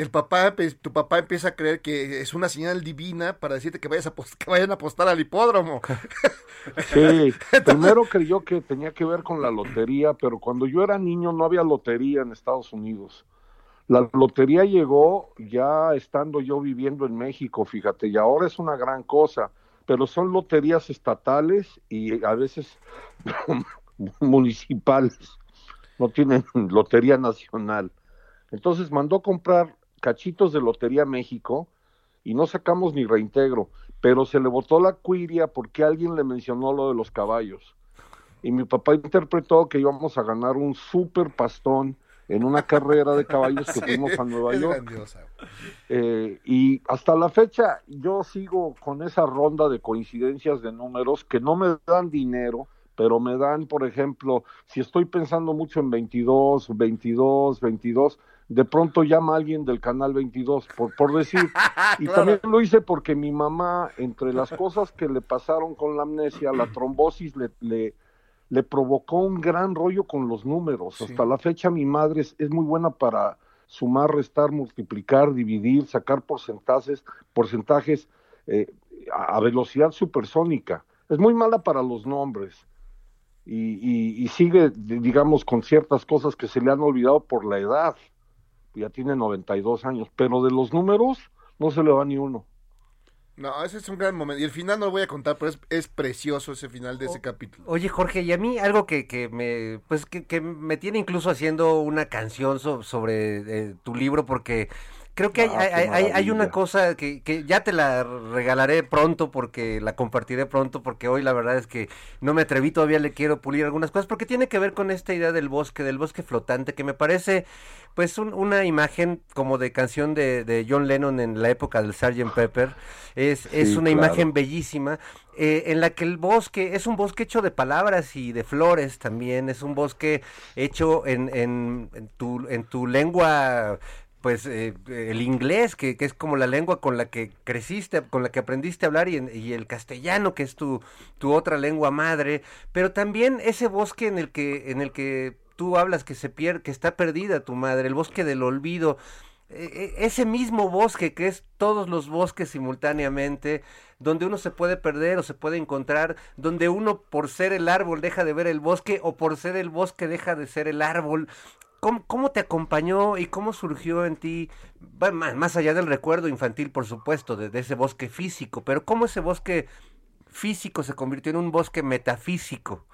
el papá, tu papá empieza a creer que es una señal divina para decirte que vayas a que vayan a apostar al hipódromo. <laughs> Sí, <laughs> primero creyó que tenía que ver con la lotería, pero cuando yo era niño no había lotería en Estados Unidos. La lotería llegó ya estando yo viviendo en México, fíjate, y ahora es una gran cosa, pero son loterías estatales y a veces <laughs> municipales, no tienen lotería nacional. Entonces mandó comprar cachitos de Lotería México y no sacamos ni reintegro, pero se le botó la cuiria porque alguien le mencionó lo de los caballos. Y mi papá interpretó que íbamos a ganar un super pastón en una carrera de caballos que <laughs> fuimos a Nueva York. Eh, y hasta la fecha yo sigo con esa ronda de coincidencias de números que no me dan dinero, pero me dan, por ejemplo, si estoy pensando mucho en 22, 22, 22, de pronto llama alguien del canal 22, por, por decir. <laughs> Y Claro. también lo hice porque mi mamá, entre las cosas que le pasaron con la amnesia, la trombosis le, le, le provocó un gran rollo con los números. Sí. Hasta la fecha mi madre es, es muy buena para sumar, restar, multiplicar, dividir, sacar porcentajes, porcentajes eh, a, a velocidad supersónica. Es muy mala para los nombres y, y- y sigue, di- digamos, con ciertas cosas que se le han olvidado por la edad. Ya tiene 92 años, pero de los números no se le va ni uno. No, ese es un gran momento. Y el final no lo voy a contar, pero es, es precioso ese final de ese capítulo. Oye, Jorge, y a mí algo que, que me, pues que, que me tiene incluso haciendo una canción so- sobre eh, tu libro, porque creo que hay, Ah, hay, hay- una cosa que, que ya te la regalaré pronto, porque la compartiré pronto, porque hoy la verdad es que no me atreví, todavía le quiero pulir algunas cosas, porque tiene que ver con esta idea del bosque, del bosque flotante, que me parece pues un- una imagen como de canción de, de John Lennon en la época del Sgt. Pepper. Es, es una claro. imagen bellísima, eh, en la que el bosque es un bosque hecho de palabras y de flores también, es un bosque hecho en, en, en tu, en tu lengua, pues eh, el inglés, que, que es como la lengua con la que creciste, con la que aprendiste a hablar, y, y el castellano, que es tu, tu otra lengua madre, pero también ese bosque en el que, en el que tú hablas que se pierde, que está perdida tu madre, el bosque del olvido, eh, eh, ese mismo bosque que es todos los bosques simultáneamente, donde uno se puede perder o se puede encontrar, donde uno por ser el árbol deja de ver el bosque o por ser el bosque deja de ser el árbol. ¿Cómo, cómo te acompañó y cómo surgió en ti, más, más allá del recuerdo infantil, por supuesto, de, de ese bosque físico, pero cómo ese bosque físico se convirtió en un bosque metafísico?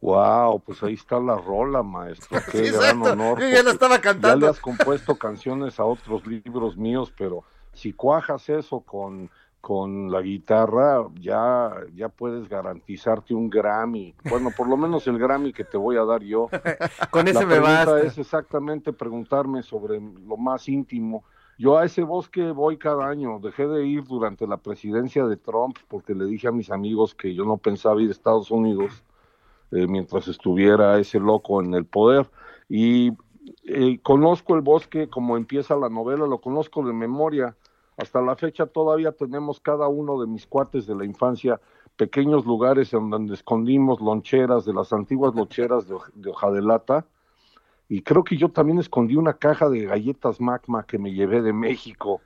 Wow, pues ahí está la rola, maestro. <laughs> Qué Sí, gran honor. Yo ya la estaba Ya cantando. le has compuesto canciones a otros libros míos, pero si cuajas eso con, con la guitarra, ya, ya puedes garantizarte un Grammy. Bueno, por lo menos el Grammy que te voy a dar yo. <laughs> Con ese la me basta. es exactamente preguntarme sobre lo más íntimo. Yo a ese bosque voy cada año. Dejé de ir durante la presidencia de Trump porque le dije a mis amigos que yo no pensaba ir a Estados Unidos eh, mientras estuviera ese loco en el poder. Y eh, conozco el bosque como empieza la novela, lo conozco de memoria. Hasta la fecha todavía tenemos cada uno de mis cuates de la infancia pequeños lugares en donde escondimos loncheras de las antiguas loncheras de, hoj- de hoja de lata. Y creo que yo también escondí una caja de galletas magma que me llevé de México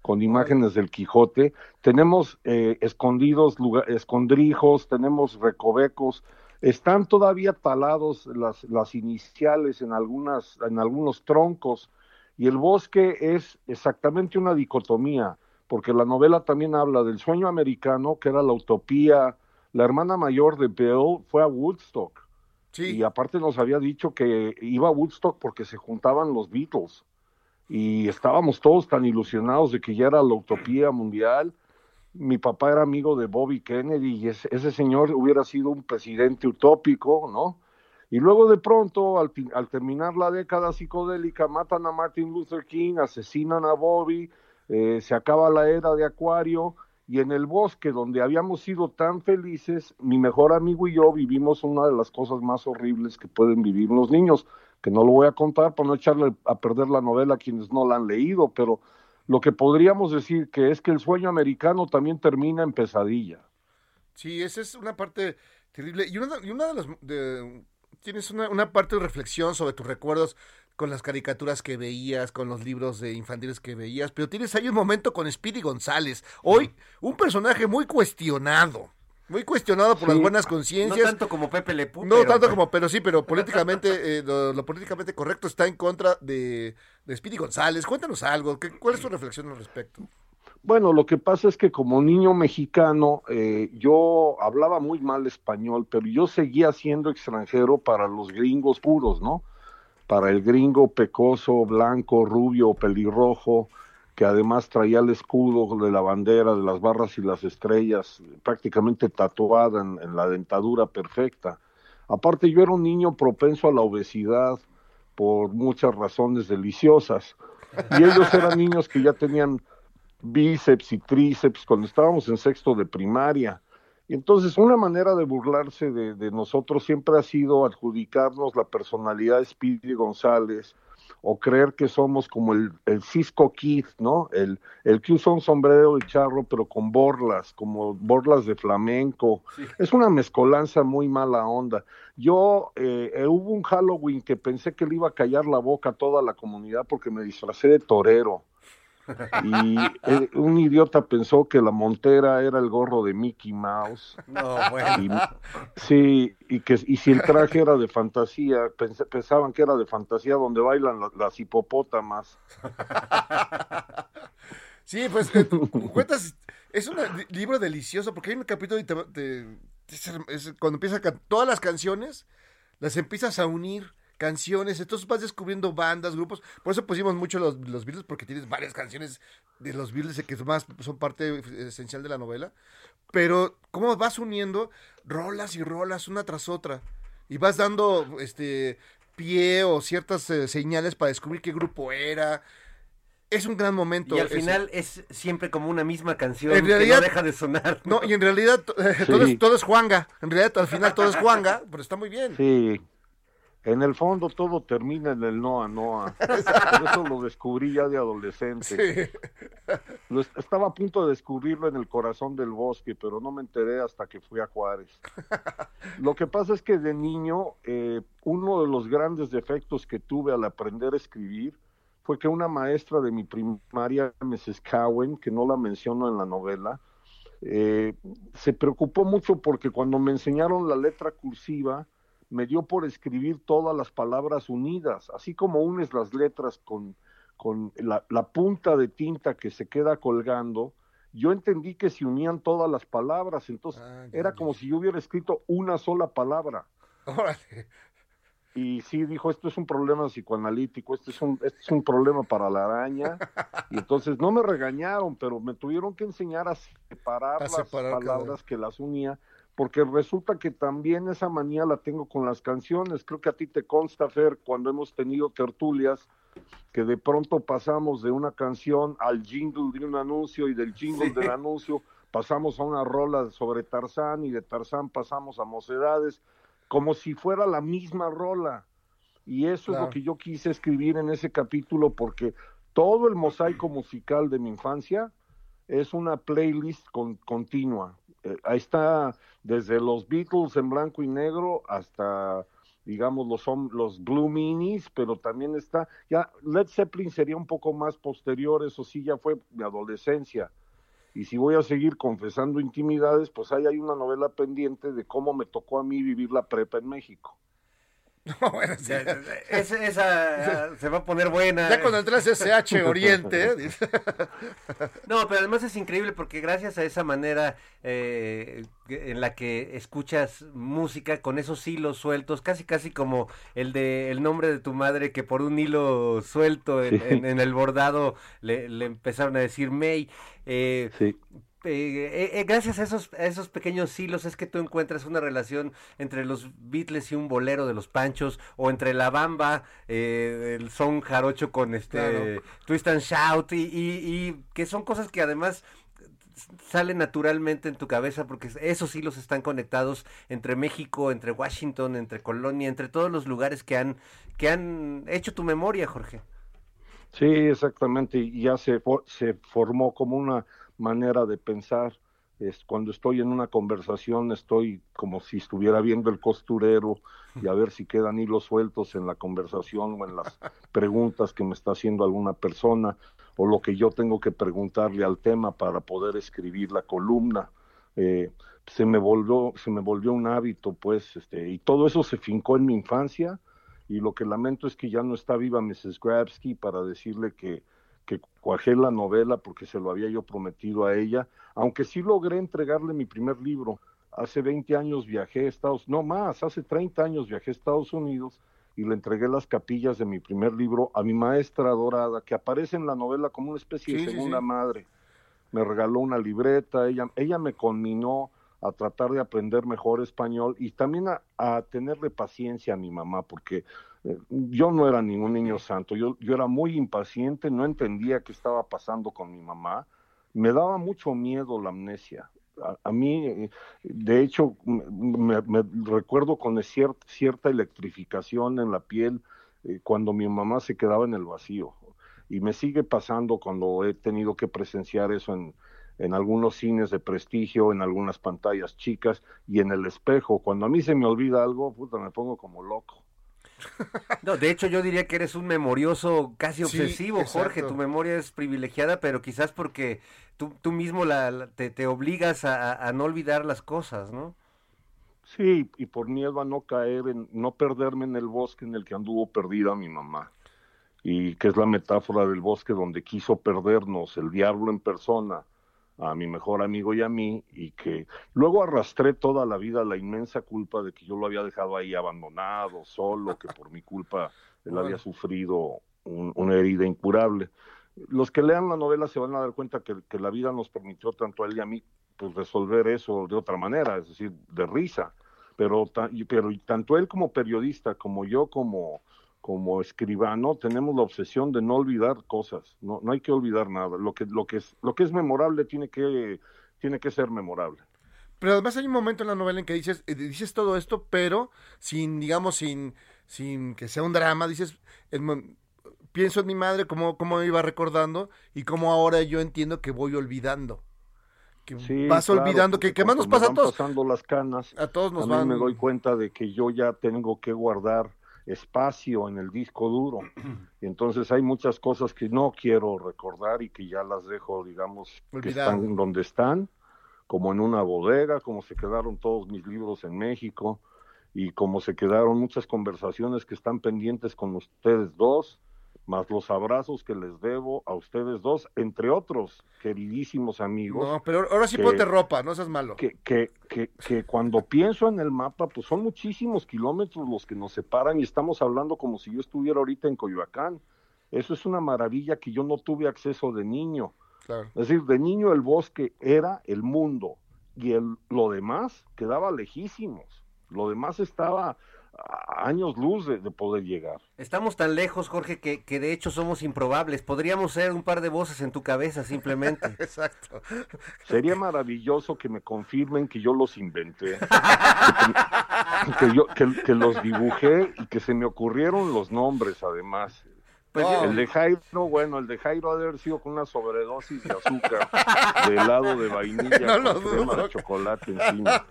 con imágenes del Quijote. Tenemos eh, escondidos lugar, escondrijos, tenemos recovecos Están todavía talados las, las iniciales en, algunas, en algunos troncos y el bosque es exactamente una dicotomía, porque la novela también habla del sueño americano, que era la utopía. La hermana mayor de Bill fue a Woodstock Sí. y aparte nos había dicho que iba a Woodstock porque se juntaban los Beatles y estábamos todos tan ilusionados de que ya era la utopía mundial. Mi papá era amigo de Bobby Kennedy y ese, ese señor hubiera sido un presidente utópico, ¿no? Y luego de pronto, al, al terminar la década psicodélica, matan a Martin Luther King, asesinan a Bobby, eh, se acaba la era de Acuario y en el bosque donde habíamos sido tan felices, mi mejor amigo y yo vivimos una de las cosas más horribles que pueden vivir los niños, que no lo voy a contar para no echarle a perder la novela a quienes no la han leído, pero lo que podríamos decir que es que el sueño americano también termina en pesadilla. Sí, esa es una parte terrible. Y una, y una de las... de- tienes una, una parte de reflexión sobre tus recuerdos con las caricaturas que veías, con los libros de infantiles que veías, pero tienes ahí un momento con Speedy González. Hoy, un personaje muy cuestionado. Muy cuestionado por las buenas No conciencias. tanto como Pepe Le Pew, No pero- tanto como, pero sí, pero políticamente, eh, lo, lo políticamente correcto está en contra de, de Speedy González. Cuéntanos algo, ¿qué- ¿cuál es tu reflexión al respecto? Bueno, lo que pasa es que como niño mexicano eh, yo hablaba muy mal español, pero yo seguía siendo extranjero para los gringos puros, ¿no? Para el gringo pecoso, blanco, rubio, pelirrojo, que además traía el escudo de la bandera, de las barras y las estrellas, prácticamente tatuada en, en la dentadura perfecta. Aparte yo era un niño propenso a la obesidad por muchas razones deliciosas. Y ellos eran niños que ya tenían bíceps y tríceps cuando estábamos en sexto de primaria. Y entonces una manera de burlarse de, de nosotros siempre ha sido adjudicarnos la personalidad de Speedy González o creer que somos como el, el Cisco Kid, ¿no? El, el que usa un sombrero de charro pero con borlas, como borlas de flamenco. Es una mezcolanza muy mala onda. Yo, eh, eh, hubo un Halloween que pensé que le iba a callar la boca a toda la comunidad porque me disfracé de torero. Y eh, un idiota pensó que la montera era el gorro de Mickey Mouse. No, bueno. Y, sí, y que y si el traje era de fantasía, pens- pensaban que era de fantasía donde bailan la- las hipopótamas. Sí, pues eh, cuentas, es un li- libro delicioso porque hay un capítulo y te, te- es- cuando empiezas a can- todas las canciones, las empiezas a unir canciones, entonces vas descubriendo bandas, grupos, por eso pusimos mucho los, los Beatles porque tienes varias canciones de los Beatles que más son parte esencial de la novela, pero cómo vas uniendo rolas y rolas una tras otra y vas dando este pie o ciertas eh, señales para descubrir qué grupo era. Es un gran momento. Y al ese. final es siempre como una misma canción En que realidad- no deja de sonar. No, y en realidad to- <laughs> todo, es, todo es Juanga. En realidad al final todo es Juanga, pero está muy bien. Sí, en el fondo todo termina en el Noa Noa. Por eso lo descubrí ya de adolescente. Sí. Lo est- estaba a punto de descubrirlo en el corazón del bosque, pero no me enteré hasta que fui a Juárez. Lo que pasa es que de niño, eh, uno de los grandes defectos que tuve al aprender a escribir fue que una maestra de mi primaria, Mrs. Cowen, que no la menciono en la novela, eh, se preocupó mucho porque cuando me enseñaron la letra cursiva, me dio por escribir todas las palabras unidas, así como unes las letras con, con la, la punta de tinta que se queda colgando, yo entendí que se unían todas las palabras, entonces Ah, era como si yo hubiera escrito una sola palabra. Órale. Y sí dijo, esto es un problema psicoanalítico, esto es un, esto es un problema para la araña. <laughs> Y entonces no me regañaron, pero me tuvieron que enseñar a separar A las cada- palabras que las unía, porque resulta que también esa manía la tengo con las canciones. Creo que a ti te consta, Fer, cuando hemos tenido tertulias, que de pronto pasamos de una canción al jingle de un anuncio y del jingle Sí. del anuncio pasamos a una rola sobre Tarzán y de Tarzán pasamos a Mocedades, como si fuera la misma rola. Y eso es lo que yo quise escribir en ese capítulo porque todo el mosaico musical de mi infancia es una playlist con- continua. Eh, ahí está desde los Beatles en blanco y negro hasta digamos los los Blue Minis, pero también está ya Led Zeppelin sería un poco más posterior, eso sí ya fue mi adolescencia. Y si voy a seguir confesando intimidades, pues ahí hay una novela pendiente de cómo me tocó a mí vivir la prepa en México. <laughs> No, bueno, sí. Ya, <laughs> esa, esa se va a poner buena. Ya cuando entras SH <laughs> Oriente, ¿eh? No, pero además es increíble porque gracias a esa manera eh, en la que escuchas música con esos hilos sueltos, casi casi como el de el nombre de tu madre que por un hilo suelto en, Sí. en- en el bordado le, le empezaron a decir May. eh, Sí. Eh, eh, gracias a esos, a esos pequeños hilos es que tú encuentras una relación entre los Beatles y un bolero de los Panchos, o entre la bamba, eh, el son jarocho con este Claro. twist and shout, y, y- y que son cosas que además salen naturalmente en tu cabeza porque esos hilos están conectados entre México, entre Washington, entre Colonia, entre todos los lugares que han, que han hecho tu memoria, Jorge. Sí, exactamente, y ya se, for- se formó como una manera de pensar. Es, cuando estoy en una conversación estoy como si estuviera viendo el costurero y a ver si quedan hilos sueltos en la conversación o en las <laughs> preguntas que me está haciendo alguna persona o lo que yo tengo que preguntarle al tema para poder escribir la columna. Eh, se me volvió se me volvió un hábito pues este y todo eso se fincó en mi infancia y lo que lamento es que ya no está viva Mrs. Grabsky para decirle que, que cuajé la novela porque se lo había yo prometido a ella, aunque sí logré entregarle mi primer libro. Hace 20 años viajé a Estados no más, hace 30 años viajé a Estados Unidos y le entregué las capillas de mi primer libro a mi maestra adorada, que aparece en la novela como una especie Sí, de segunda sí. madre. Me regaló una libreta, ella, ella me conminó a tratar de aprender mejor español y también a, a tenerle paciencia a mi mamá, porque yo no era ningún niño santo, yo, yo era muy impaciente, no entendía qué estaba pasando con mi mamá, me daba mucho miedo la amnesia. A, a mí, de hecho, me, me recuerdo con cier- cierta electrificación en la piel eh, cuando mi mamá se quedaba en el vacío. Y me sigue pasando cuando he tenido que presenciar eso en, en algunos cines de prestigio, en algunas pantallas chicas y en el espejo. Cuando a mí se me olvida algo, puta, me pongo como loco. No, de hecho yo diría que eres un memorioso casi Sí, obsesivo, Jorge. Tu memoria es privilegiada, pero quizás porque tú, tú mismo la, la- te, te obligas a, a- a no olvidar las cosas, ¿no? Sí, y por miedo a no caer, en, no perderme en el bosque en el que anduvo perdida mi mamá. Y que es la metáfora del bosque donde quiso perdernos el diablo en persona a mi mejor amigo y a mí, y que luego arrastré toda la vida la inmensa culpa de que yo lo había dejado ahí abandonado, solo, que por mi culpa él había sufrido un- una herida incurable. Los que lean la novela se van a dar cuenta que, que la vida nos permitió tanto a él y a mí pues resolver eso de otra manera, es decir, de risa. Pero, pero tanto él como periodista, como yo como, como escribano, tenemos la obsesión de no olvidar cosas. No, no hay que olvidar nada. Lo que, lo que es, lo que es memorable tiene que, tiene que ser memorable. Pero además hay un momento en la novela en que dices, eh, dices todo esto, pero sin, digamos, sin, sin que sea un drama, dices, el pienso en mi madre, cómo, cómo me iba recordando y cómo ahora yo entiendo que voy olvidando. Que Sí, vas claro, olvidando, que, que más nos pasa a todos. pasando las canas, A todos nos a mí van. me doy cuenta de que yo ya tengo que guardar espacio en el disco duro. Y <clears throat> entonces hay muchas cosas que no quiero recordar y que ya las dejo, digamos, que están donde están, como en una bodega, como se quedaron todos mis libros en México y como se quedaron muchas conversaciones que están pendientes con ustedes dos, más los abrazos que les debo a ustedes dos, entre otros queridísimos amigos No, pero ahora sí que- ponte ropa, no seas malo. que, que, que, que cuando pienso en el mapa, pues son muchísimos kilómetros los que nos separan y estamos hablando como si yo estuviera ahorita en Coyoacán. Eso es una maravilla que yo no tuve acceso de niño. Claro. Es decir, de niño el bosque era el mundo y el, lo demás quedaba lejísimos. Lo demás estaba años luz de, de poder llegar. Estamos tan lejos, Jorge, que, que de hecho somos improbables. Podríamos ser un par de voces en tu cabeza simplemente. <laughs> Exacto. Sería maravilloso que me confirmen que yo los inventé, <laughs> que, yo, que, que los dibujé y que se me ocurrieron los nombres además. Pues El de Jairo, bueno, el de Jairo ha de haber sido con una sobredosis de azúcar, de helado de vainilla, <laughs> No lo con crema de chocolate encima.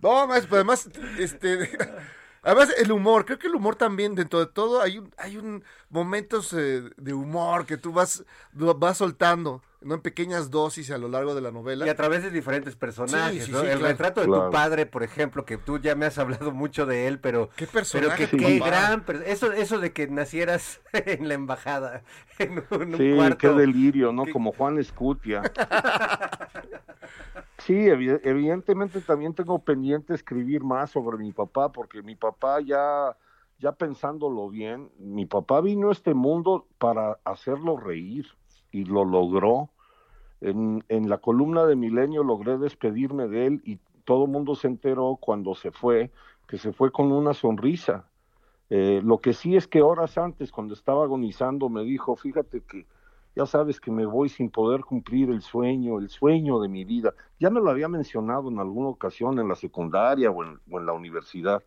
No, maestro, pero además, este, Además, el humor, creo que el humor también, dentro de todo, hay un, hay un momentos eh, de humor que tú vas, vas soltando, ¿no? En pequeñas dosis a lo largo de la novela. Y a través de diferentes personajes, Sí, sí, ¿no? sí, el claro. retrato de Claro. tu padre, por ejemplo, que tú ya me has hablado mucho de él, pero... Qué Pero personaje, qué, tu qué gran... Eso, eso de que nacieras <laughs> en la embajada, en un, en un Sí, cuarto... qué delirio, ¿no? Qué- Como Juan Escutia. <laughs> Sí, evi- evidentemente también tengo pendiente escribir más sobre mi papá, porque mi papá ya, ya pensándolo bien, mi papá vino a este mundo para hacerlo reír y lo logró. En, en la columna de Milenio logré despedirme de él y todo el mundo se enteró cuando se fue, que se fue con una sonrisa. Eh, lo que sí es que horas antes, cuando estaba agonizando, me dijo, fíjate que ya sabes que me voy sin poder cumplir el sueño, el sueño de mi vida. Ya me lo había mencionado en alguna ocasión en la secundaria o en, la universidad.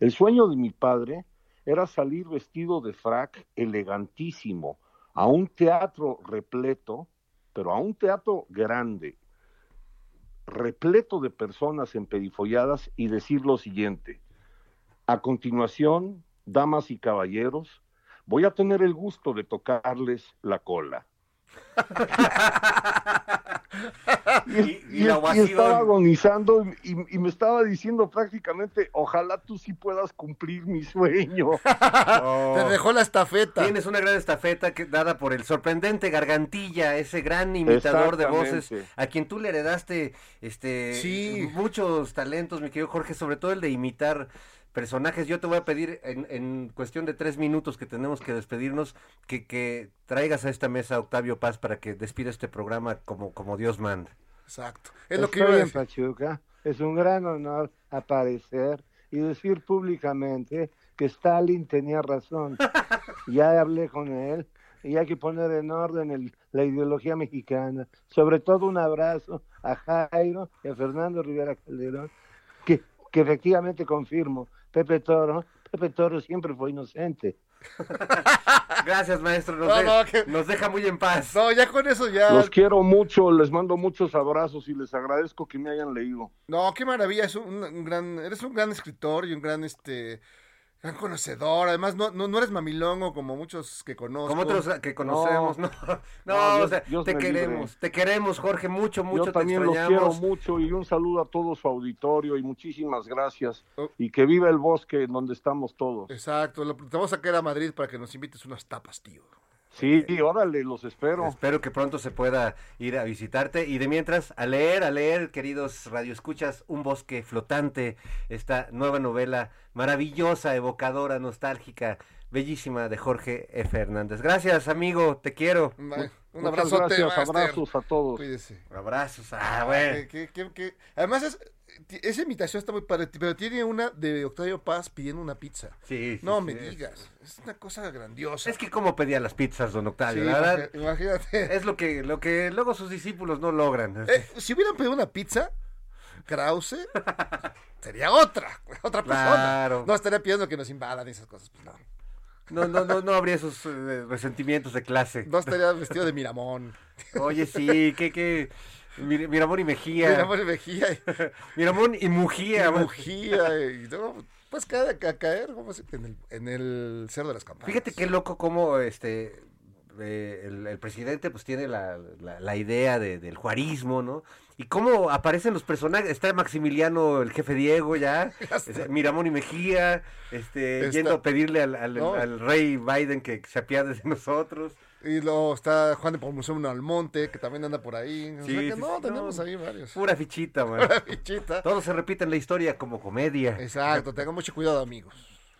El sueño de mi padre era salir vestido de frac elegantísimo a un teatro repleto, pero a un teatro grande, repleto de personas emperifolladas y decir lo siguiente. A continuación, damas y caballeros, voy a tener el gusto de tocarles la cola. Y- y la estaba agonizando y, me estaba diciendo prácticamente, ojalá tú sí puedas cumplir mi sueño. <laughs> Oh. Te dejó la estafeta. Tienes una gran estafeta que, dada por el sorprendente Gargantilla, ese gran imitador de voces, a quien tú le heredaste este Sí. muchos talentos, mi querido Jorge, sobre todo el de imitar personajes. Yo te voy a pedir en, en cuestión de tres minutos que tenemos que despedirnos, que, que traigas a esta mesa a Octavio Paz para que despida este programa como, como Dios manda. Exacto. Es lo que iba a Estoy en. Pachuca. Es un gran honor aparecer y decir públicamente que Stalin tenía razón. <laughs> Ya hablé con él y hay que poner en orden el- la ideología mexicana. Sobre todo un abrazo a Jairo y a Fernando Rivera Calderón, que, que efectivamente confirmo, Pepe Toro, Pepe Toro siempre fue inocente. <laughs> Gracias, maestro. Nos, No, de- no, que- nos deja muy en paz. No, ya con eso ya. Los quiero mucho, les mando muchos abrazos y les agradezco que me hayan leído. No, qué maravilla, es un, un gran, eres un gran escritor y un gran, este, gran conocedor. Además, no, no, no eres mamilongo como muchos que conozco. Como otros que conocemos, no, <laughs> no, No, o Dios- sea, Dios te queremos, libre. te queremos, Jorge, mucho, mucho, Yo te también los quiero extrañamos. mucho y un saludo a todo su auditorio y muchísimas gracias. Oh. Y que viva el bosque en donde estamos todos. Exacto, te vamos a sacar a Madrid para que nos invites unas tapas, tío. Sí, órale, los espero. Espero que pronto se pueda ir a visitarte y de mientras a leer, a leer, queridos radioescuchas, Un bosque flotante, esta nueva novela maravillosa, evocadora, nostálgica, bellísima de Jorge F. Hernández. Gracias, amigo, te quiero. Un Master. abrazos a todos. Cuídese. Abrazos. Ah, Ah, bueno. que- que- que- que- Además, es, esa imitación está muy padre, pero tiene una de Octavio Paz pidiendo una pizza. Sí, sí, No sí, me es- digas, es una cosa grandiosa. Es que como pedía las pizzas, don Sí, Octavio, la verdad, imagínate. es lo que, lo que luego sus discípulos no logran. Eh, si hubieran pedido una pizza, Krause sería otra, otra persona. Claro. No estaría pidiendo que nos invadan esas cosas. pues no. No, no, no, no habría esos eh, resentimientos de clase. No estaría vestido de Miramón. Oye, sí, que, que, Mir- Miramón y Mejía. Miramón y Mejía <laughs> Miramón y Mujía. y Mujía y no, pues cae a caer ¿cómo en, el, en el cerro de las campanas. Fíjate qué loco como este eh, el, el presidente pues tiene la, la- la idea de- del juarismo, ¿no? Y cómo aparecen los personajes, está Maximiliano, el jefe Diego ya, <laughs> este, Miramón y Mejía, este, Está- yendo a pedirle al, al- No. al rey Biden que se apiade de nosotros. Y luego está Juan de Pomuceno Almonte, que también anda por ahí. O Sí, sea que sí, no, sí, tenemos no. ahí varios. Pura fichita, <laughs> man. Pura fichita. Todo se repite en la historia como comedia. Exacto, tengan mucho cuidado, amigos.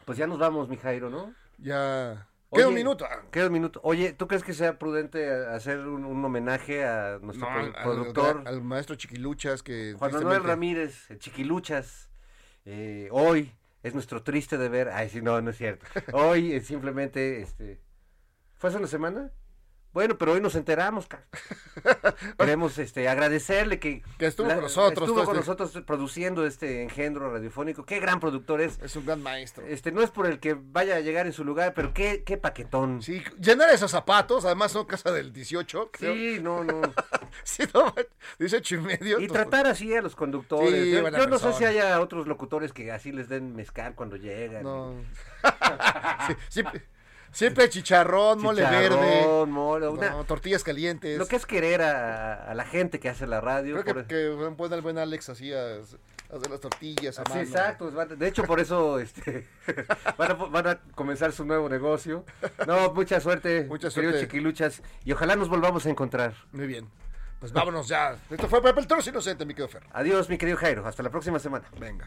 Pues ya nos vamos, mi Jairo, ¿no? Ya. Oye, Queda un minuto. Queda un minuto. Oye, ¿tú crees que sea prudente hacer un, un homenaje a nuestro No, pro- al, al- productor al maestro Chiquiluchas que Juan Manuel Ramírez, Chiquiluchas? eh, hoy es nuestro triste deber. Ay, sí, no, no es cierto. <laughs> Hoy es simplemente, este, ¿fue hace una semana? Bueno, pero hoy nos enteramos. <laughs> Queremos este, agradecerle que, Que estuvo con nosotros Estuvo con este- nosotros produciendo este engendro radiofónico. Qué gran productor es. Es un gran maestro. Este, no es por el que vaya a llegar en su lugar, pero qué, qué paquetón. Sí, llenar esos zapatos, además son casa del 18. creo. Sí, no, no. <laughs> Sí, no, dice ocho y medio. Y pues, tratar así a los conductores. Sí, yo no sé si haya otros locutores que así les den mezcal cuando llegan. No. <laughs> Sí, siempre, siempre chicharrón, mole Chicharrón, verde. mole, una- no, tortillas calientes. Lo que es querer a, a la gente que hace la radio. Creo que, por- que puede el buen Alex así a, a hacer las tortillas a mano. exacto. De hecho, por eso <laughs> este, van, a, van a comenzar su nuevo negocio. No, mucha suerte, Mucha queridos suerte. chiquiluchas. Y ojalá nos volvamos a encontrar. Muy bien. Pues vámonos ya. Esto fue Pepe el Toro Inocente, mi querido Fer. Adiós, mi querido Jairo. Hasta la próxima semana. Venga.